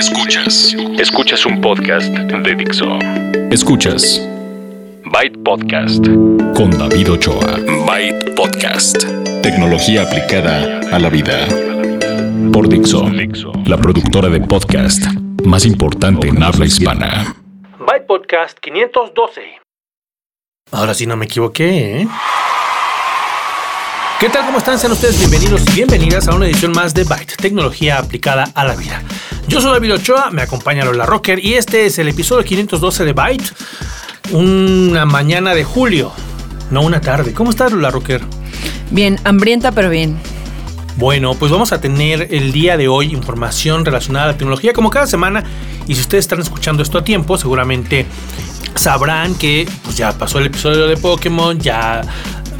Escuchas. Escuchas un podcast de Dixo. Escuchas. Byte Podcast. Con David Ochoa. Byte Podcast. Tecnología aplicada a la vida. Por Dixo. La productora de podcast más importante en habla hispana. Byte Podcast 512. Ahora sí no me equivoqué, ¿eh? ¿Qué tal? ¿Cómo están? Sean ustedes bienvenidos y bienvenidas a una edición más de Byte, tecnología aplicada a la vida. Yo soy David Ochoa, me acompaña Lola Rocker y este es el episodio 512 de Byte, una mañana de julio, no una tarde. ¿Cómo estás, Lola Rocker? Bien, hambrienta pero bien. Bueno, pues vamos a tener el día de hoy información relacionada a la tecnología como cada semana y si ustedes están escuchando esto a tiempo, seguramente sabrán que pues ya pasó el episodio de Pokémon, ya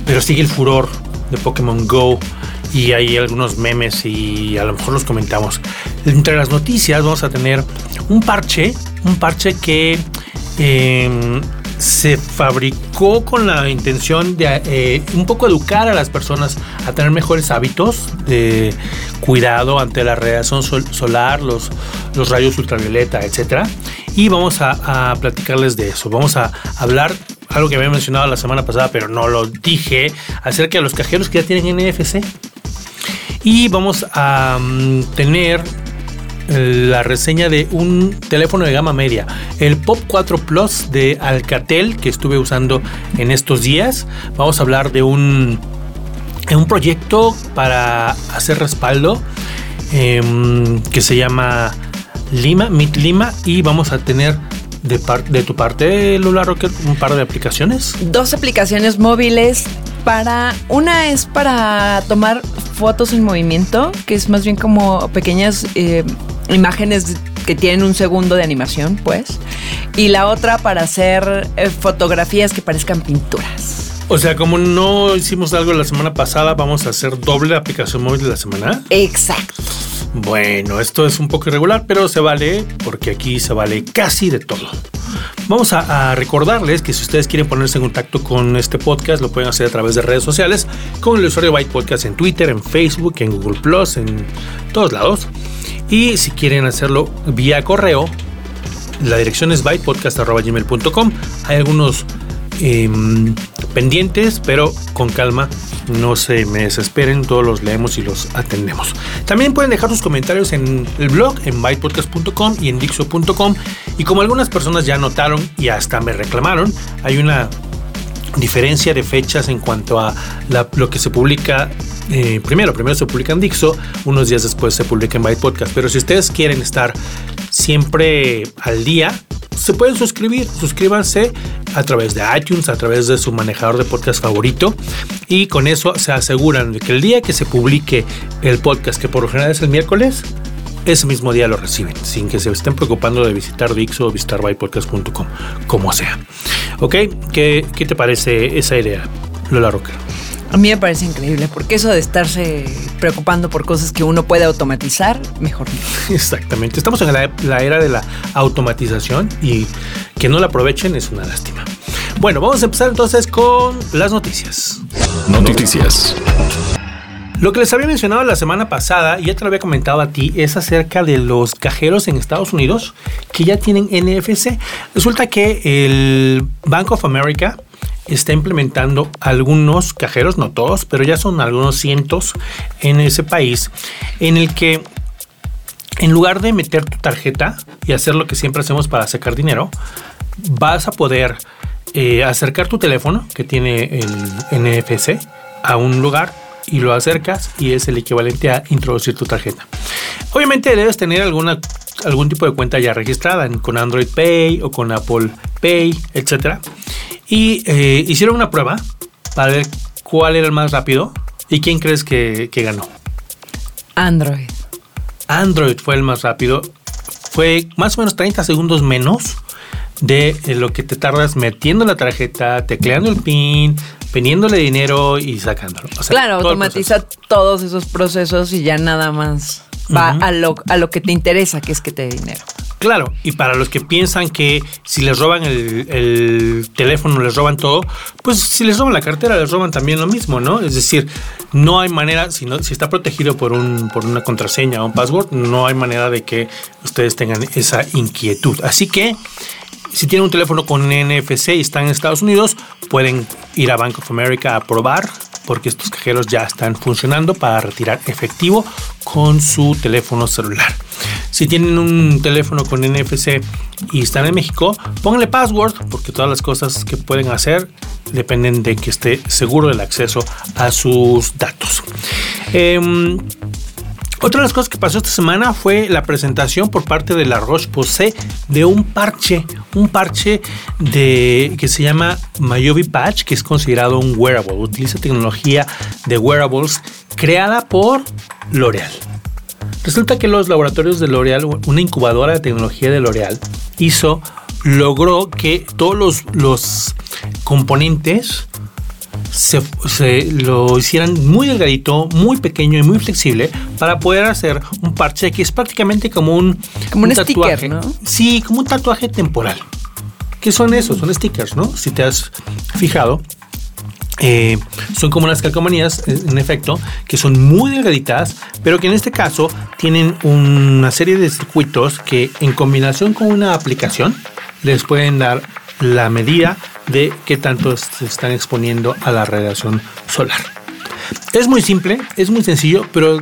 pero sigue el furor de Pokémon Go y hay algunos memes y a lo mejor los comentamos. Entre las noticias vamos a tener un parche, un parche que em, se fabricó con la intención de eh, un poco educar a las personas a tener mejores hábitos de cuidado ante la radiación solar, los, los rayos ultravioleta, etc. Y vamos a, a platicarles de eso. Vamos a hablar algo que había mencionado la semana pasada, pero no lo dije, acerca de los cajeros que ya tienen NFC. Y vamos a mm, tener la reseña de un teléfono de gama media, el Pop 4 Plus de Alcatel que estuve usando en estos días. Vamos a hablar de un, un proyecto para hacer respaldo em, que se llama Lima, Meet Lima y vamos a tener de, de tu parte, Lula Rocket, un par de aplicaciones. Dos aplicaciones móviles para una es para tomar fotos en movimiento, que es más bien como pequeñas eh, imágenes que tienen un segundo de animación, pues. Y la otra para hacer eh, fotografías que parezcan pinturas. O sea, como no hicimos algo la semana pasada, vamos a hacer doble aplicación móvil de la semana. Exacto. Bueno, esto es un poco irregular, pero se vale porque aquí se vale casi de todo. Vamos a, recordarles que si ustedes quieren ponerse en contacto con este podcast, lo pueden hacer a través de redes sociales, con el usuario Byte Podcast en Twitter, en Facebook, en Google Plus, en todos lados. Y si quieren hacerlo vía correo, la dirección es bytepodcast.gmail.com. Hay algunos Em, pendientes, pero con calma, no se me desesperen, todos los leemos y los atendemos. También pueden dejar sus comentarios en el blog, en bytepodcast.com y en dixo.com. Y como algunas personas ya notaron y hasta me reclamaron, hay una diferencia de fechas en cuanto a lo que se publica. Eh, primero, primero se publica en Dixo, unos días después se publica en Byte Podcast. Pero si ustedes quieren estar siempre al día, se pueden suscribir. Suscríbanse a través de iTunes, a través de su manejador de podcast favorito. Y con eso se aseguran de que el día que se publique el podcast, que por lo general es el miércoles, ese mismo día lo reciben, sin que se estén preocupando de visitar Dixo o visitar bypodcast.com, como sea. ¿Ok? ¿Qué, ¿Qué te parece esa idea, Lola Roca? A mí me parece increíble, porque eso de estarse preocupando por cosas que uno puede automatizar, mejor no. Exactamente. Estamos en la, era de la automatización y que no la aprovechen es una lástima. Bueno, vamos a empezar entonces con las noticias. Noticias. Lo que les había mencionado la semana pasada, y ya te lo había comentado a ti, es acerca de los cajeros en Estados Unidos que ya tienen NFC. Resulta que el Bank of America está implementando algunos cajeros, no todos, pero ya son algunos cientos en ese país, en el que en lugar de meter tu tarjeta y hacer lo que siempre hacemos para sacar dinero, vas a poder eh, acercar tu teléfono que tiene el NFC a un lugar y lo acercas y es el equivalente a introducir tu tarjeta. Obviamente debes tener alguna, algún tipo de cuenta ya registrada con Android Pay o con Apple Pay, etcétera. Y eh, hicieron una prueba para ver cuál era el más rápido. ¿Y quién crees que, ganó? Android. Android fue el más rápido. Fue más o menos 30 segundos menos de lo que te tardas metiendo la tarjeta, tecleando el PIN, poniéndole dinero y sacándolo. claro, automatiza todos esos procesos y ya nada más va a, lo, a lo que te interesa, que es que te dé dinero. Claro, y para los que piensan que si les roban el, teléfono, les roban todo, pues si les roban la cartera, les roban también lo mismo, ¿no? Es decir, no hay manera, si, no, si está protegido por, un, por una contraseña o un password, no hay manera de que ustedes tengan esa inquietud. Así que si tienen un teléfono con NFC y están en Estados Unidos, pueden ir a Bank of America a probar porque estos cajeros ya están funcionando para retirar efectivo con su teléfono celular. Si tienen un teléfono con NFC y están en México, pónganle password porque todas las cosas que pueden hacer dependen de que esté seguro del acceso a sus datos. Em, otra de las cosas que pasó esta semana fue la presentación por parte de la Roche-Posay de un parche, un parche de que se llama Mayovi Patch, que es considerado un wearable. Utiliza tecnología de wearables creada por L'Oreal. Resulta que los laboratorios de L'Oreal, una incubadora de tecnología de L'Oreal, hizo, logró que todos los, los componentes se, lo hicieran muy delgadito, muy pequeño y muy flexible para poder hacer un parche que es prácticamente como un, como un, tatuaje. ¿no? Sí, como un tatuaje temporal. ¿Qué son esos? Son stickers, ¿no? Si te has fijado. Eh, son como las calcomanías, en efecto, que son muy delgaditas, pero que en este caso tienen una serie de circuitos que en combinación con una aplicación les pueden dar la medida de qué tanto se están exponiendo a la radiación solar. Es muy simple, es muy sencillo, pero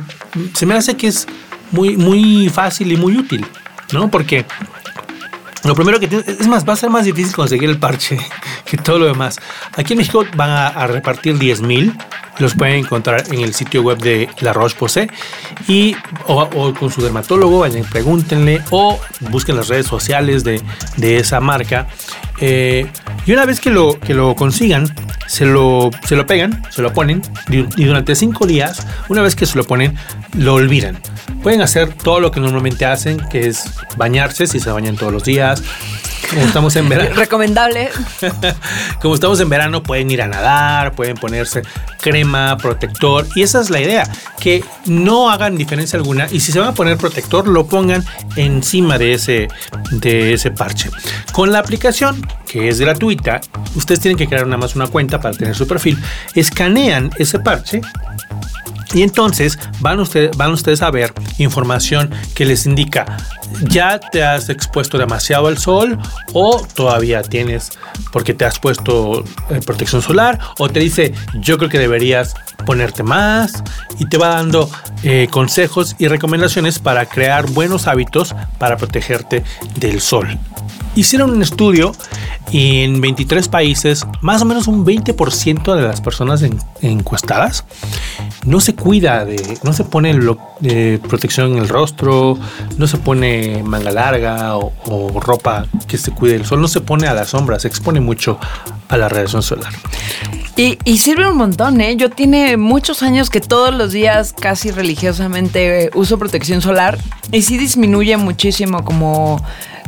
se me hace que es muy, muy fácil y muy útil, ¿no? Porque lo primero que tiene, es más, va a ser más difícil conseguir el parche que todo lo demás. Aquí en México van a, repartir 10.000 los pueden encontrar en el sitio web de La Roche-Posay o, con su dermatólogo, pregúntenle o busquen las redes sociales de, de esa marca eh, y una vez que lo, que lo consigan, se lo, se lo pegan, se lo ponen y durante cinco días, una vez que se lo ponen, lo olvidan. Pueden hacer todo lo que normalmente hacen, que es bañarse, si se bañan todos los días, como estamos en verano. Recomendable. Como estamos en verano, pueden ir a nadar, pueden ponerse crema, protector. Y esa es la idea, que no hagan diferencia alguna. Y si se van a poner protector, lo pongan encima de ese, de ese parche. Con la aplicación, que es gratuita, ustedes tienen que crear nada más una cuenta para tener su perfil. Escanean ese parche y entonces van, ustedes a ver información que les indica, ya te has expuesto demasiado al sol o todavía tienes porque te has puesto eh, protección solar o te dice, yo creo que deberías ponerte más y te va dando eh, consejos y recomendaciones para crear buenos hábitos para protegerte del sol. Hicieron un estudio y en 23 países, más o menos un 20% de las personas encuestadas no se cuida de, no se pone de protección en el rostro, no se pone manga larga o, ropa que se cuide del sol, no se pone a la sombra, se expone mucho a la radiación solar. Y, y, sirve un montón, ¿eh? Yo tiene muchos años que todos los días casi religiosamente uso protección solar y sí disminuye muchísimo como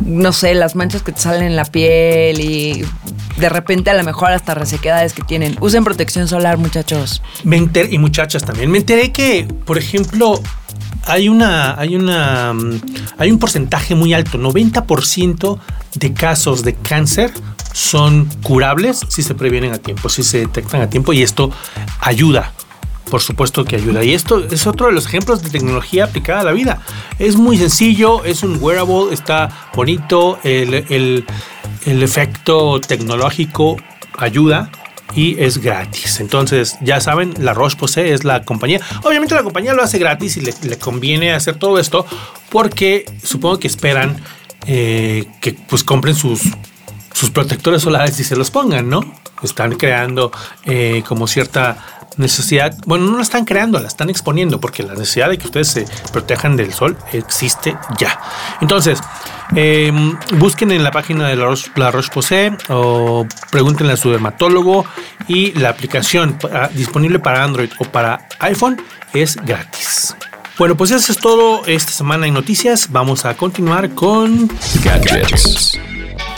no sé, las manchas que te salen en la piel y de repente a lo mejor hasta resequedades que tienen. Usen protección solar, muchachos. Me y muchachas también. Me enteré que, por ejemplo, hay una, hay una, hay un porcentaje muy alto, 90% de casos de cáncer son curables si se previenen a tiempo, si se detectan a tiempo y esto ayuda por supuesto que ayuda. Y esto es otro de los ejemplos de tecnología aplicada a la vida. Es muy sencillo, es un wearable, está bonito, el, efecto tecnológico ayuda y es gratis. Entonces, ya saben, la Roche Posay es la compañía. Obviamente la compañía lo hace gratis y le, conviene hacer todo esto porque supongo que esperan eh, que pues compren sus, sus protectores solares y se los pongan, ¿no? Están creando eh, como cierta necesidad, bueno, no la están creando, la están exponiendo, porque la necesidad de que ustedes se protejan del sol existe ya. Entonces, em, busquen en la página de la Roche-Posay o pregúntenle a su dermatólogo y la aplicación disponible para Android o para iPhone es gratis. Bueno, pues eso es todo esta semana en noticias. Vamos a continuar con gadgets.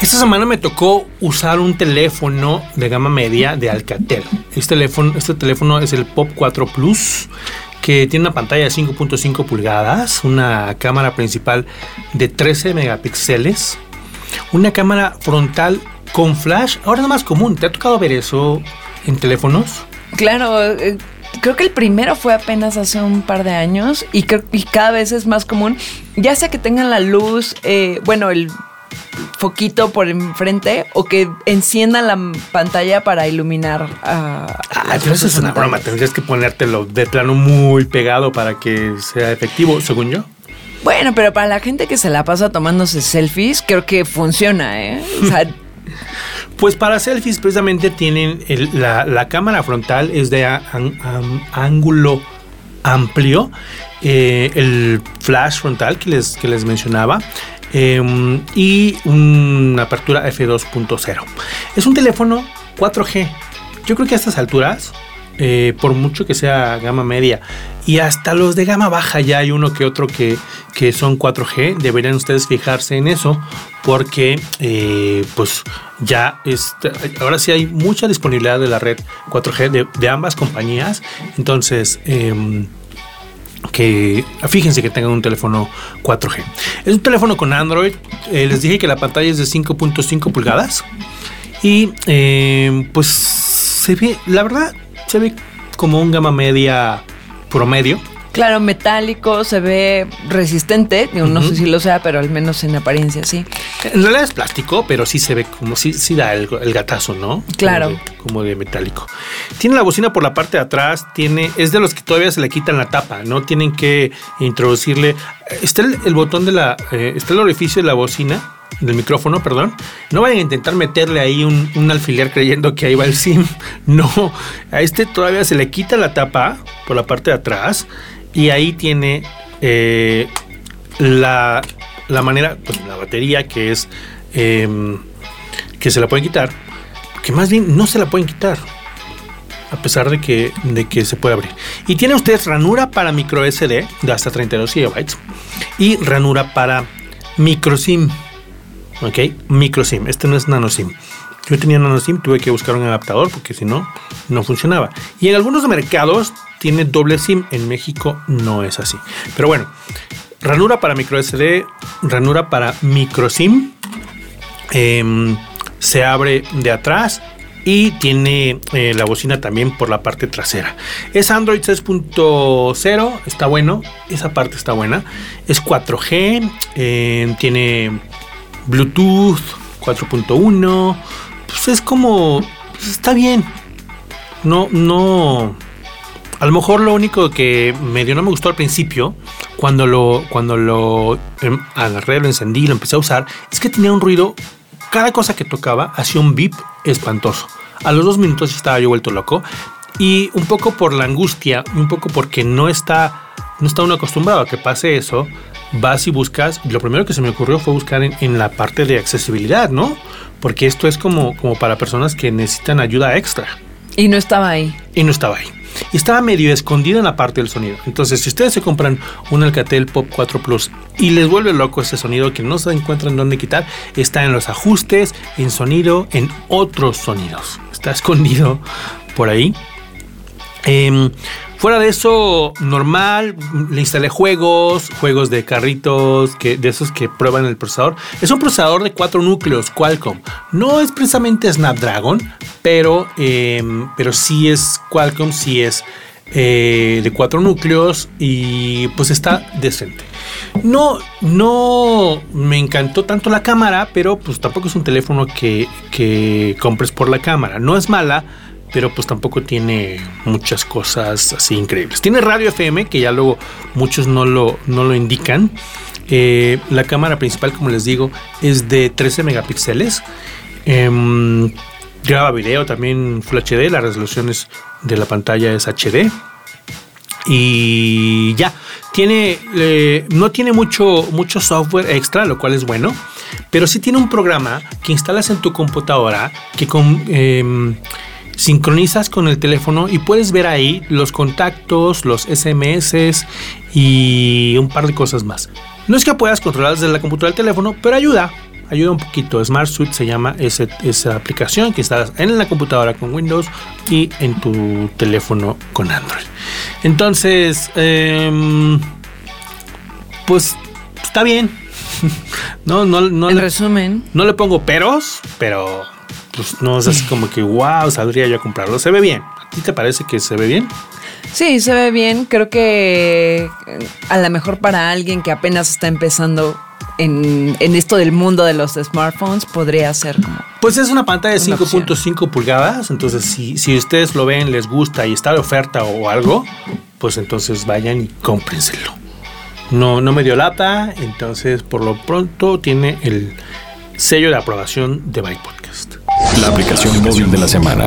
Esta semana me tocó usar un teléfono de gama media de Alcatel. Este teléfono, este teléfono es el Pop 4 Plus que tiene una pantalla de 5.5 pulgadas, una cámara principal de 13 megapíxeles, una cámara frontal con flash. Ahora es más común. ¿Te ha tocado ver eso en teléfonos? Claro, eh, creo que el primero fue apenas hace un par de años y, cada vez es más común, ya sea que tengan la luz, eh, bueno, el foquito por enfrente o que enciendan la pantalla para iluminar a... Ah, pero eso es una broma, tendrías que ponértelo de plano muy pegado para que sea efectivo, según yo. Bueno, pero para la gente que se la pasa tomándose selfies, creo que funciona, ¿eh? O sea, Pues para selfies precisamente tienen la, cámara frontal es de ángulo amplio, eh, el flash frontal que les, que les mencionaba. Em, y una apertura f2.0. Es un teléfono 4G. Yo creo que a estas alturas eh, por mucho que sea gama media. Y hasta los de gama baja ya hay uno que otro que, que son 4G. Deberían ustedes fijarse en eso porque eh, pues ya este, ahora sí hay mucha disponibilidad de la red 4G de, ambas compañías. Entonces... Em, que fíjense que tengan un teléfono 4G. Es un teléfono con Android. Eh, les dije que la pantalla es de 5.5 pulgadas. Y em, pues se ve, la verdad, se ve como un gama media promedio. Claro, metálico, se ve resistente. No sé si lo sea, pero al menos en apariencia sí. En realidad es plástico, pero sí se ve como si sí, da el, gatazo, ¿no? Claro. Como de, metálico. Tiene la bocina por la parte de atrás, tiene, es de los que todavía se le quitan la tapa, ¿no? Tienen que introducirle. Está el, botón de la. Eh, está el orificio de la bocina del micrófono, perdón, no vayan a intentar meterle ahí un, alfiler creyendo que ahí va el SIM. No, a este todavía se le quita la tapa por la parte de atrás y ahí tiene eh, la, la, manera, pues la batería que es em, que se la pueden quitar, que más bien no se la pueden quitar. A pesar de que, de que se puede abrir. Y tiene ustedes ranura para micro SD de hasta 32 GB y ranura para micro SIM ¿ok? Micro SIM, este no es nano SIM. Yo tenía nano SIM, tuve que buscar un adaptador porque si no, no funcionaba. Y en algunos mercados tiene doble SIM, en México no es así. Pero bueno, ranura para micro SD, ranura para micro SIM. Em, se abre de atrás y tiene eh, la bocina también por la parte trasera. Es Android 6.0, está bueno, esa parte está buena. Es 4G, eh, tiene Bluetooth 4.1. Pues es como. Pues está bien. No, no. A lo mejor lo único que medio no me gustó al principio, cuando lo, cuando lo em, agarré, lo encendí, lo empecé a usar, es que tenía un ruido. Cada cosa que tocaba hacía un beep espantoso. A los dos minutos estaba yo vuelto loco. Y un poco por la angustia, un poco porque no está, no está uno acostumbrado a que pase eso, vas y buscas, lo primero que se me ocurrió fue buscar en, la parte de accesibilidad, ¿no? Porque esto es como, como para personas que necesitan ayuda extra. Y no estaba ahí. Y no estaba ahí. Y estaba medio escondido en la parte del sonido. Entonces, si ustedes se compran un Alcatel Pop 4 Plus y les vuelve loco ese sonido que no se encuentran dónde quitar, está en los ajustes, en sonido, en otros sonidos. Está escondido por ahí. Eh, Fuera de eso, normal, le instalé juegos, juegos de carritos, que, de esos que prueban el procesador. Es un procesador de cuatro núcleos Qualcomm. No es precisamente Snapdragon, pero, em, pero sí es Qualcomm, sí es eh, de cuatro núcleos y pues está decente. No, no me encantó tanto la cámara, pero pues tampoco es un teléfono que, que compres por la cámara. No es mala pero pues tampoco tiene muchas cosas así increíbles. Tiene radio FM, que ya luego muchos no lo, no lo indican. Eh, la cámara principal, como les digo, es de 13 megapíxeles. Em, graba video también Full HD, las resoluciones de la pantalla es HD. Y ya, tiene, eh, no tiene mucho, mucho software extra, lo cual es bueno, pero sí tiene un programa que instalas en tu computadora que con em, sincronizas con el teléfono y puedes ver ahí los contactos, los SMS y un par de cosas más. No es que puedas controlar desde la computadora del teléfono, pero ayuda, ayuda un poquito. Smart Suite se llama esa aplicación que está en la computadora con Windows y en tu teléfono con Android. Entonces, em, pues está bien. no, no, no. En resumen. No le pongo peros, pero pues no es así como que wow, saldría yo a comprarlo. Se ve bien. ¿A ti te parece que se ve bien? Sí, se ve bien. Creo que a lo mejor para alguien que apenas está empezando en, esto del mundo de los smartphones podría ser como. Pues es una pantalla de 5.5 pulgadas. Entonces, si, si ustedes lo ven, les gusta y está de oferta o algo, pues entonces vayan y cómprenselo. No, no me dio lata, entonces por lo pronto tiene el sello de aprobación de Byte Podcast. La aplicación móvil de la semana.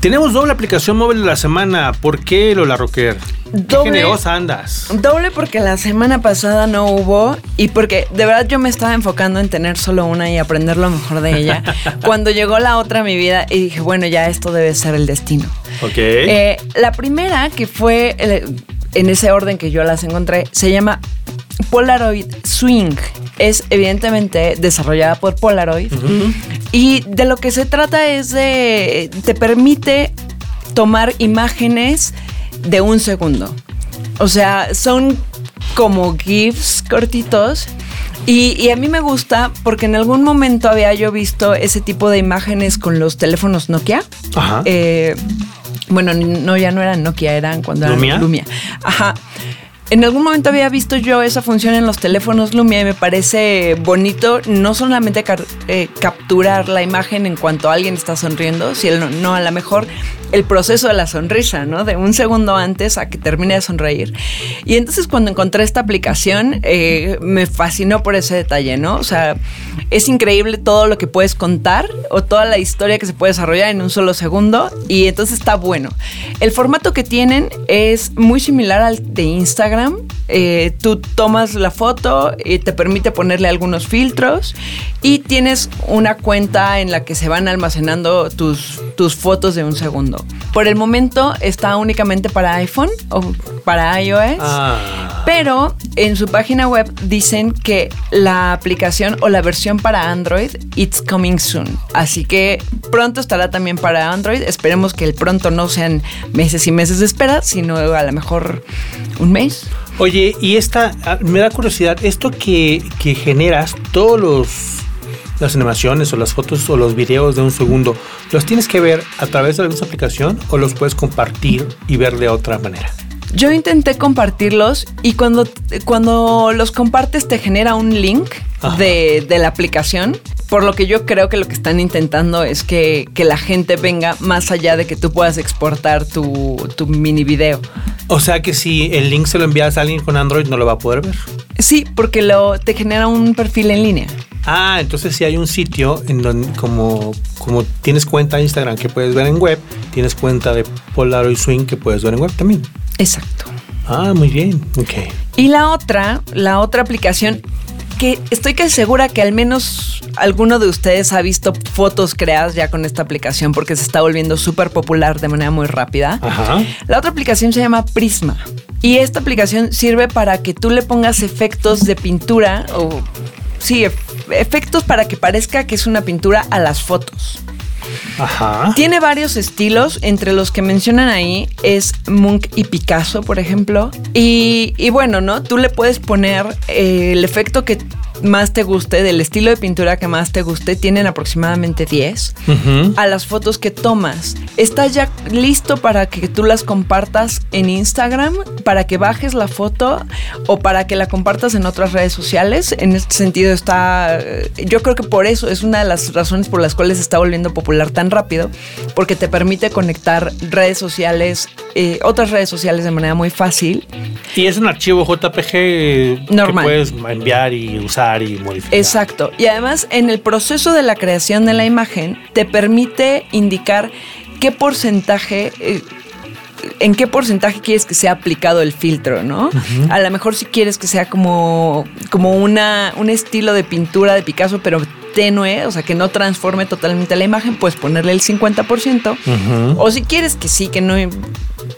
Tenemos doble aplicación móvil de la semana. ¿Por qué, Lola Rocker? Doble, generosa andas. Doble porque la semana pasada no hubo y porque de verdad yo me estaba enfocando en tener solo una y aprender lo mejor de ella. Cuando llegó la otra a mi vida y dije, bueno, ya esto debe ser el destino. Ok. Eh, la primera, que fue eh, en ese orden que yo las encontré, se llama Polaroid Swing. Es evidentemente desarrollada por Polaroid. Y de lo que se trata es de. te permite tomar imágenes de un segundo. O sea, son como GIFs cortitos. Y, a mí me gusta porque en algún momento había yo visto ese tipo de imágenes con los teléfonos Nokia. Ajá. Eh, bueno, no, ya no eran Nokia, eran cuando eran Lumia. Ajá. En algún momento había visto yo esa función en los teléfonos Lumia y me parece bonito no solamente eh, capturar la imagen en cuanto alguien está sonriendo, sino no, a lo mejor el proceso de la sonrisa, ¿no? De un segundo antes a que termine de sonreír. Y entonces cuando encontré esta aplicación eh, me fascinó por ese detalle, ¿no? O sea, es increíble todo lo que puedes contar o toda la historia que se puede desarrollar en un solo segundo y entonces está bueno. El formato que tienen es muy similar al de Instagram. Eh, tú tomas la foto y te permite ponerle algunos filtros y tienes una cuenta en la que se van almacenando tus, tus fotos de un segundo. Por el momento está únicamente para iPhone o para iOS, ah. pero en su página web dicen que la aplicación o la versión para Android it's coming soon. Así que pronto estará también para Android. Esperemos que el pronto no sean meses y meses de espera, sino a lo mejor un mes. Oye, y esta, ah, me da curiosidad, esto que, que generas, todos los las animaciones o las fotos o los videos de un segundo, ¿los tienes que ver a través de alguna aplicación o los puedes compartir y ver de otra manera? Yo intenté compartirlos y cuando, cuando los compartes te genera un link de, la aplicación. Por lo que yo creo que lo que están intentando es que, la gente venga más allá de que tú puedas exportar tu, tu mini video. O sea que si el link se lo envías a alguien con Android no lo va a poder ver. Sí, porque lo, te genera un perfil en línea. Ah, entonces si hay un sitio en donde como, como tienes cuenta de Instagram que puedes ver en web, tienes cuenta de Polaroid Swing que puedes ver en web también. Exacto. Ah, muy bien. Ok. Y la otra, la otra aplicación que estoy casi segura que al menos alguno de ustedes ha visto fotos creadas ya con esta aplicación porque se está volviendo súper popular de manera muy rápida. Ajá. La otra aplicación se llama Prisma. Y esta aplicación sirve para que tú le pongas efectos de pintura o sí, efectos para que parezca que es una pintura a las fotos. Ajá. Tiene varios estilos, entre los que mencionan ahí es Munch y Picasso, por ejemplo. Y, y bueno, ¿no? Tú le puedes poner eh, el efecto que más te guste, del estilo de pintura que más te guste, tienen aproximadamente 10 a las fotos que tomas. Está ya listo para que tú las compartas en Instagram, para que bajes la foto o para que la compartas en otras redes sociales. En este sentido está, yo creo que por eso es una de las razones por las cuales se está volviendo popular tan rápido, porque te permite conectar redes sociales, eh, otras redes sociales de manera muy fácil. Y es un archivo JPG Normal. que puedes enviar y usar y modificar. Exacto. Y además, en el proceso de la creación de la imagen, te permite indicar qué porcentaje. Eh, en qué porcentaje quieres que sea aplicado el filtro, ¿no? A lo mejor si quieres que sea como, como una, un estilo de pintura de Picasso, pero tenue, o sea, que no transforme totalmente la imagen, puedes ponerle el 50%. O si quieres que sí, que no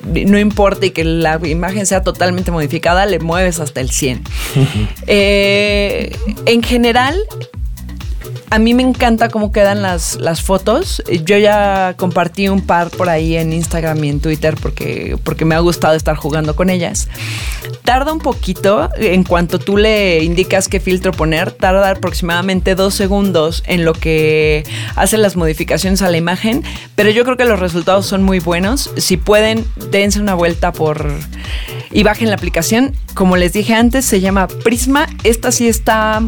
no importa y que la imagen sea totalmente modificada, le mueves hasta el 100. Eh, en general, a mí me encanta cómo quedan las, las fotos. Yo ya compartí un par por ahí en Instagram y en Twitter porque, porque me ha gustado estar jugando con ellas. Tarda un poquito, en cuanto tú le indicas qué filtro poner, tarda aproximadamente dos segundos en lo que hace las modificaciones a la imagen, pero yo creo que los resultados son muy buenos. Si pueden, dense una vuelta por y bajen la aplicación. Como les dije antes, se llama Prisma. Esta sí está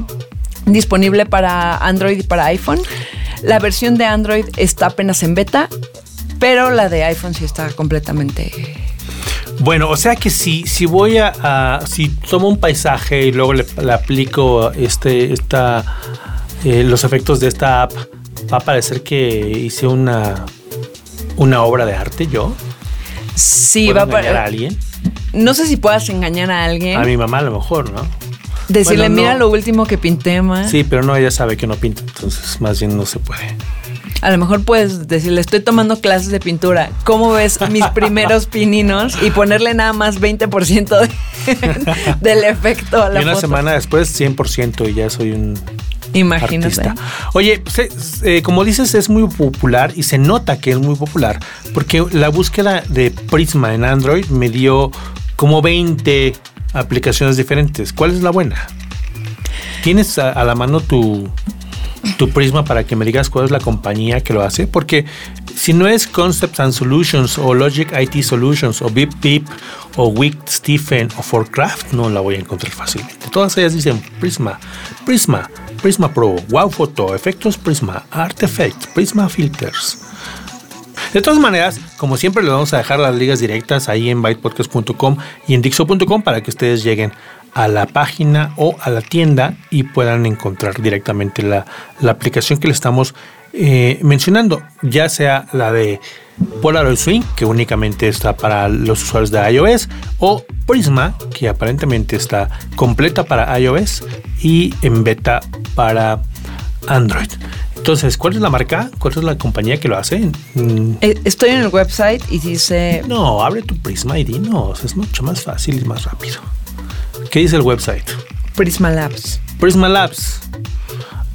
disponible para Android y para iPhone. La versión de Android está apenas en beta, pero la de iPhone sí está completamente... Bueno, o sea que si, si voy a, si tomo un paisaje y luego le, aplico este, esta, eh, los efectos de esta app, va a parecer que hice una, una obra de arte yo. Sí, va a parecer a alguien. No sé si puedas engañar a alguien. A mi mamá a lo mejor, ¿no? Decirle, mira lo último que pinté, más. Sí, pero no, ella sabe que no pinta, entonces más bien no se puede. A lo mejor puedes decirle, estoy tomando clases de pintura. ¿Cómo ves mis primeros pininos? Y ponerle nada más 20% del efecto a la y una semana después, 100% y ya soy un Imagínate. Artista. Oye, eh, como dices, es muy popular y se nota que es muy popular porque la búsqueda de Prisma en Android me dio como 20 aplicaciones diferentes. ¿Cuál es la buena? ¿Tienes a, la mano tu, Prisma para que me digas cuál es la compañía que lo hace? Porque si no es Concepts and Solutions o Logic IT Solutions o Bip Bip o Wick Stephen o Forcraft, no la voy a encontrar fácilmente. Todas ellas dicen Prisma, Prisma, Prisma Pro, Wow Photo, Efectos Prisma, Artifact, Prisma Filters. De todas maneras, como siempre, les vamos a dejar las ligas directas ahí en bytepodcast.com y en dixo.com para que ustedes lleguen a la página o a la tienda y puedan encontrar directamente la, aplicación que le estamos eh, mencionando, ya sea la de Polaroid Swing, que únicamente está para los usuarios de iOS, o Prisma, que aparentemente está completa para iOS y en beta para Android. Entonces, ¿cuál es la marca? ¿Cuál es la compañía que lo hace? Mm. Eh, estoy en el website y dice... No, abre tu Prisma y dinos. Es mucho más fácil y más rápido. ¿Qué dice el website? Prisma Labs. Prisma Labs.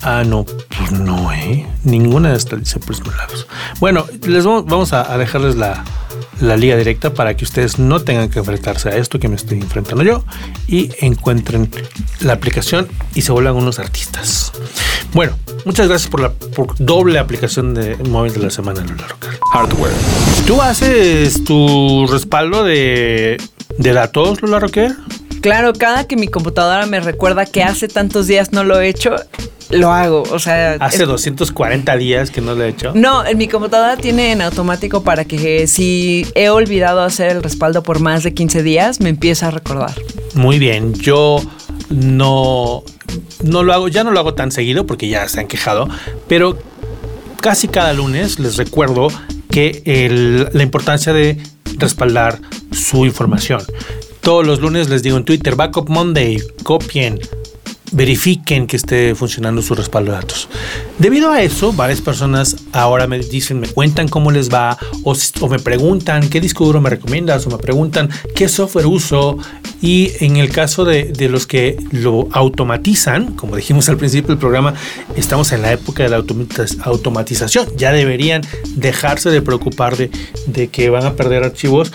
Ah, no, pues no, ¿eh? Ninguna de estas dice Prisma Labs. Bueno, les vamos, a, dejarles la, la liga directa para que ustedes no tengan que enfrentarse a esto que me estoy enfrentando yo y encuentren la aplicación y se vuelvan unos artistas. Bueno, muchas gracias por la doble aplicación de móvil de la semana, Lula Rocker. Hardware. ¿Tú haces tu respaldo de, de datos, Lula Rocker? Claro, cada que mi computadora me recuerda que hace tantos días no lo he hecho, lo hago. O sea. Hace 240 días que no lo he hecho. No, en mi computadora tiene en automático para que si he olvidado hacer el respaldo por más de 15 días, me empieza a recordar. Muy bien. Yo no. No lo hago, ya no lo hago tan seguido porque ya se han quejado, pero casi cada lunes les recuerdo que la importancia de respaldar su información. Todos los lunes les digo en Twitter, Backup Monday, copien, verifiquen que esté funcionando su respaldo de datos. Debido a eso, varias personas ahora me dicen, me cuentan cómo les va o, me preguntan qué disco duro me recomiendas o me preguntan qué software uso y en el caso de, los que lo automatizan, como dijimos al principio del programa, estamos en la época de la automatización. Ya deberían dejarse de preocupar de, de que van a perder archivos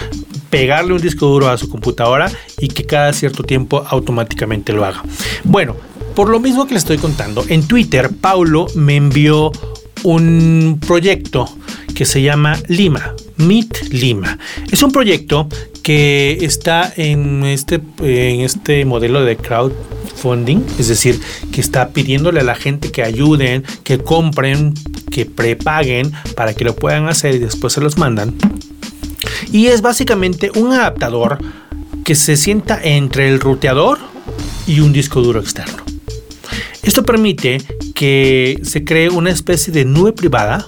pegarle un disco duro a su computadora y que cada cierto tiempo automáticamente lo haga. Bueno, por lo mismo que le estoy contando, en Twitter Paulo me envió un proyecto que se llama Lima, Meet Lima. Es un proyecto que está en este, en este modelo de crowdfunding, es decir, que está pidiéndole a la gente que ayuden, que compren, que prepaguen para que lo puedan hacer y después se los mandan. Y es básicamente un adaptador que se sienta entre el ruteador y un disco duro externo. Esto permite que se cree una especie de nube privada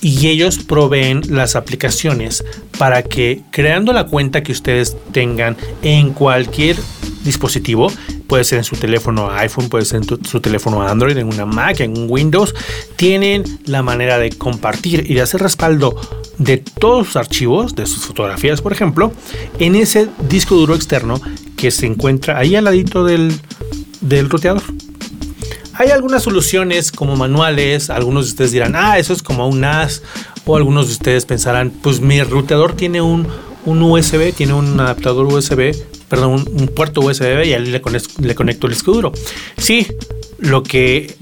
y ellos proveen las aplicaciones para que creando la cuenta que ustedes tengan en cualquier dispositivo, puede ser en su teléfono iPhone, puede ser en su teléfono Android, en una Mac, en un Windows, tienen la manera de compartir y de hacer respaldo de todos sus archivos, de sus fotografías, por ejemplo, en ese disco duro externo que se encuentra ahí al ladito del, del roteador. Hay algunas soluciones como manuales, algunos de ustedes dirán, ah, eso es como un NAS, o algunos de ustedes pensarán, pues mi ruteador tiene un, un USB, tiene un adaptador USB, perdón, un, puerto USB y ahí le, le conecto el disco duro. Sí, lo que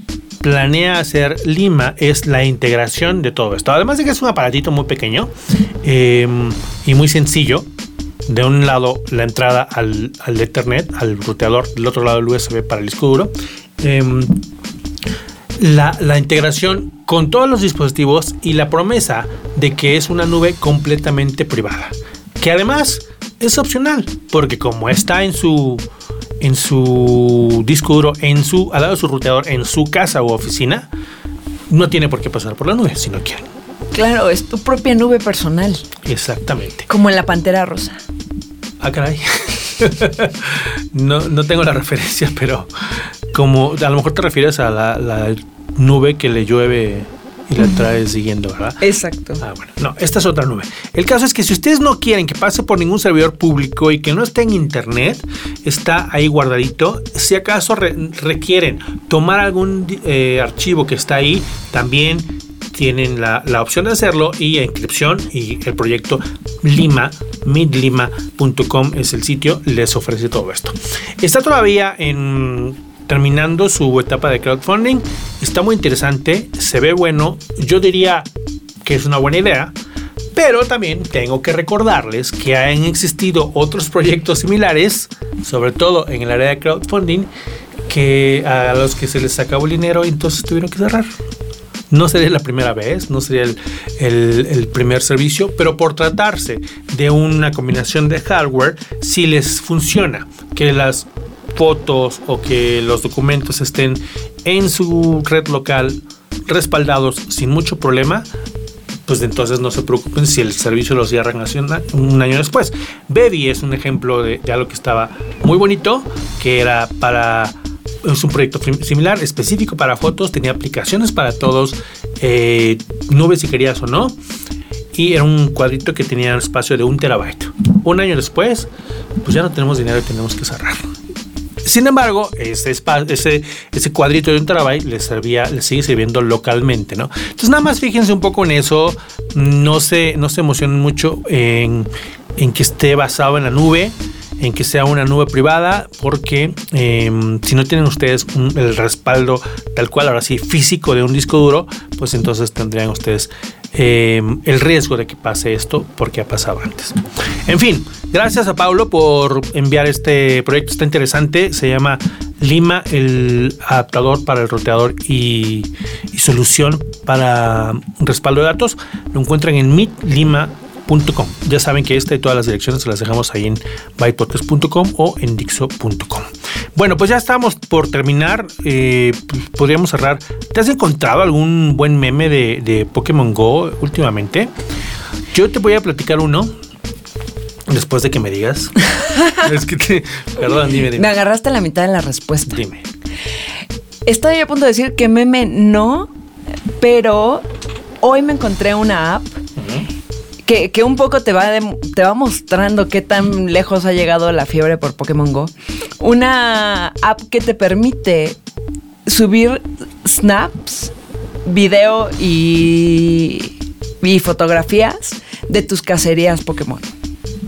planea hacer Lima es la integración de todo esto. Además de que es un aparatito muy pequeño em, y muy sencillo. De un lado la entrada al, al Ethernet, al ruteador, del otro lado el USB para el disco duro. Em, la, la, integración con todos los dispositivos y la promesa de que es una nube completamente privada. Que además es opcional, porque como está en su en su disco duro, en su, al lado de su ruteador, en su casa o oficina, no tiene por qué pasar por la nube si no quiere. Claro, es tu propia nube personal. Exactamente. Como en la Pantera Rosa. Ah, caray. no, no tengo la referencia, pero como a lo mejor te refieres a la, la nube que le llueve y la trae siguiendo, ¿verdad? Exacto. Ah, bueno, no, esta es otra nube. El caso es que si ustedes no quieren que pase por ningún servidor público y que no esté en internet, está ahí guardadito. Si acaso requieren tomar algún eh, archivo que está ahí, también tienen la, la, opción de hacerlo y inscripción y el proyecto Lima, midlima.com es el sitio, les ofrece todo esto. Está todavía en terminando su etapa de crowdfunding. Está muy interesante, se ve bueno. Yo diría que es una buena idea. Pero también tengo que recordarles que han existido otros proyectos similares, sobre todo en el área de crowdfunding, que a los que se les acabó el dinero y entonces tuvieron que cerrar. No sería la primera vez, no sería el, el, primer servicio, pero por tratarse de una combinación de hardware, si les funciona que las fotos o que los documentos estén en su red local respaldados sin mucho problema, pues entonces no se preocupen si el servicio los cierran un año después. Baby es un ejemplo de, algo que estaba muy bonito, que era para es un proyecto similar, específico para fotos, tenía aplicaciones para todos, eh, nubes si querías o no, y era un cuadrito que tenía un espacio de un terabyte. Un año después, pues ya no tenemos dinero y tenemos que cerrar. Sin embargo, ese, ese, cuadrito de un terabyte le servía, le sigue sirviendo localmente, ¿no? Entonces nada más fíjense un poco en eso, no se, no se emocionen mucho en, en que esté basado en la nube en que sea una nube privada, porque em, si no tienen ustedes el respaldo tal cual, ahora sí, físico de un disco duro, pues entonces tendrían ustedes em, el riesgo de que pase esto, porque ha pasado antes. En fin, gracias a Paulo por enviar este proyecto, está interesante, se llama Lima, el adaptador para el roteador y, solución para respaldo de datos. Lo encuentran en Lima ya saben que esta y todas las direcciones se las dejamos ahí en bytepodcast.com o en dixo.com. Bueno, pues ya estamos por terminar. Eh, podríamos cerrar. ¿Te has encontrado algún buen meme de, de Pokémon Go últimamente? Yo te voy a platicar uno Después de que me digas. es que te. Perdón, dime, dime. Me agarraste la mitad de la respuesta. Dime. Estoy a punto de decir que meme no, pero hoy me encontré una app que, un poco te va, te va mostrando qué tan lejos ha llegado la fiebre por Pokémon Go. Una app que te permite subir snaps, video y, y fotografías de tus cacerías Pokémon.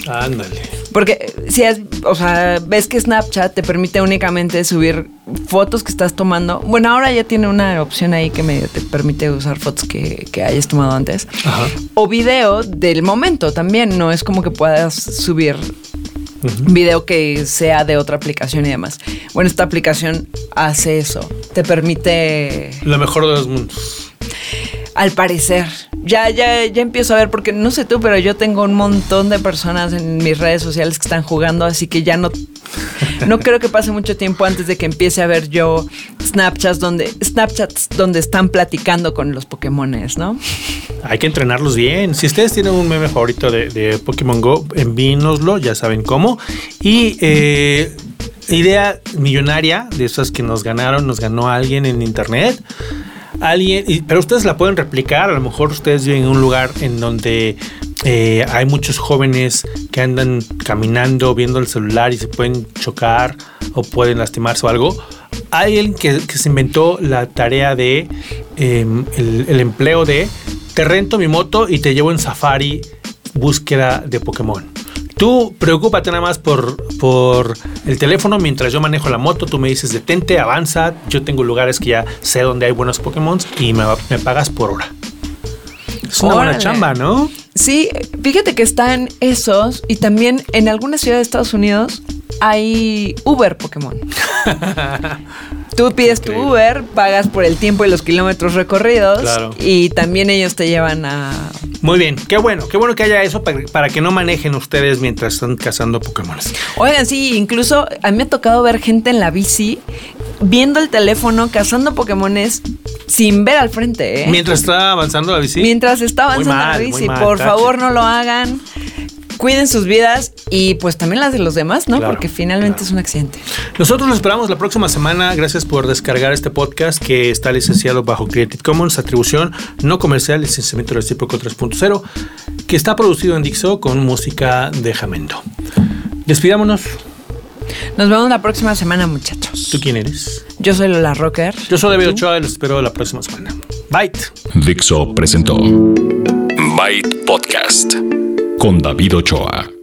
Ándale. Porque si es, o sea, ves que Snapchat te permite únicamente subir fotos que estás tomando. Bueno, ahora ya tiene una opción ahí que medio te permite usar fotos que, hayas tomado antes. Ajá. O video del momento también. No es como que puedas subir video que sea de otra aplicación y demás. Bueno, esta aplicación hace eso. Te permite. Lo mejor de los mundos. Al parecer. Ya, ya, ya empiezo a ver, porque no sé tú, pero yo tengo un montón de personas en mis redes sociales que están jugando, así que ya no, no creo que pase mucho tiempo antes de que empiece a ver yo Snapchats donde, Snapchats donde están platicando con los Pokémones, ¿no? Hay que entrenarlos bien. Si ustedes tienen un meme favorito de, Pokémon Go, envíenoslo, ya saben cómo. Y eh, idea millonaria de esas que nos ganaron, nos ganó alguien en internet alguien, pero ustedes la pueden replicar, a lo mejor ustedes viven en un lugar en donde eh, hay muchos jóvenes que andan caminando, viendo el celular y se pueden chocar o pueden lastimarse o algo. alguien que, se inventó la tarea de em, el empleo de te rento mi moto y te llevo en safari búsqueda de Pokémon. Tú preocúpate nada más por, por el teléfono mientras yo manejo la moto. Tú me dices detente, avanza. Yo tengo lugares que ya sé dónde hay buenos Pokémon y me, me pagas por hora. Es una buena chamba, ¿no? Sí, fíjate que están esos y también en algunas ciudades de Estados Unidos hay Uber Pokémon. Tú pides tu. Uber, pagas por el tiempo y los kilómetros recorridos Claro. y también ellos te llevan a... Muy bien, qué bueno, qué bueno que haya eso para, para que no manejen ustedes mientras están cazando Pokémon. Oigan, sí, incluso a mí me ha tocado ver gente en la bici viendo el teléfono, cazando Pokémones sin ver al frente, ¿eh? Mientras está avanzando la bici. Mientras está avanzando mal, la bici, mal, por tache. favor no lo hagan. Cuiden sus vidas y pues también las de los demás, ¿no? Claro, Porque finalmente claro. es un accidente. Nosotros los esperamos la próxima semana. Gracias por descargar este podcast que está licenciado bajo Creative Commons, atribución no comercial, licenciamiento recíproco 3.0, que está producido en Dixo con música de Jamendo. Despidámonos. Nos vemos la próxima semana, muchachos. ¿Tú quién eres? Yo soy Lola Rocker. Yo soy David Ochoa y los espero la próxima semana. Bye. Dixo presentó Byte Podcast con David Ochoa.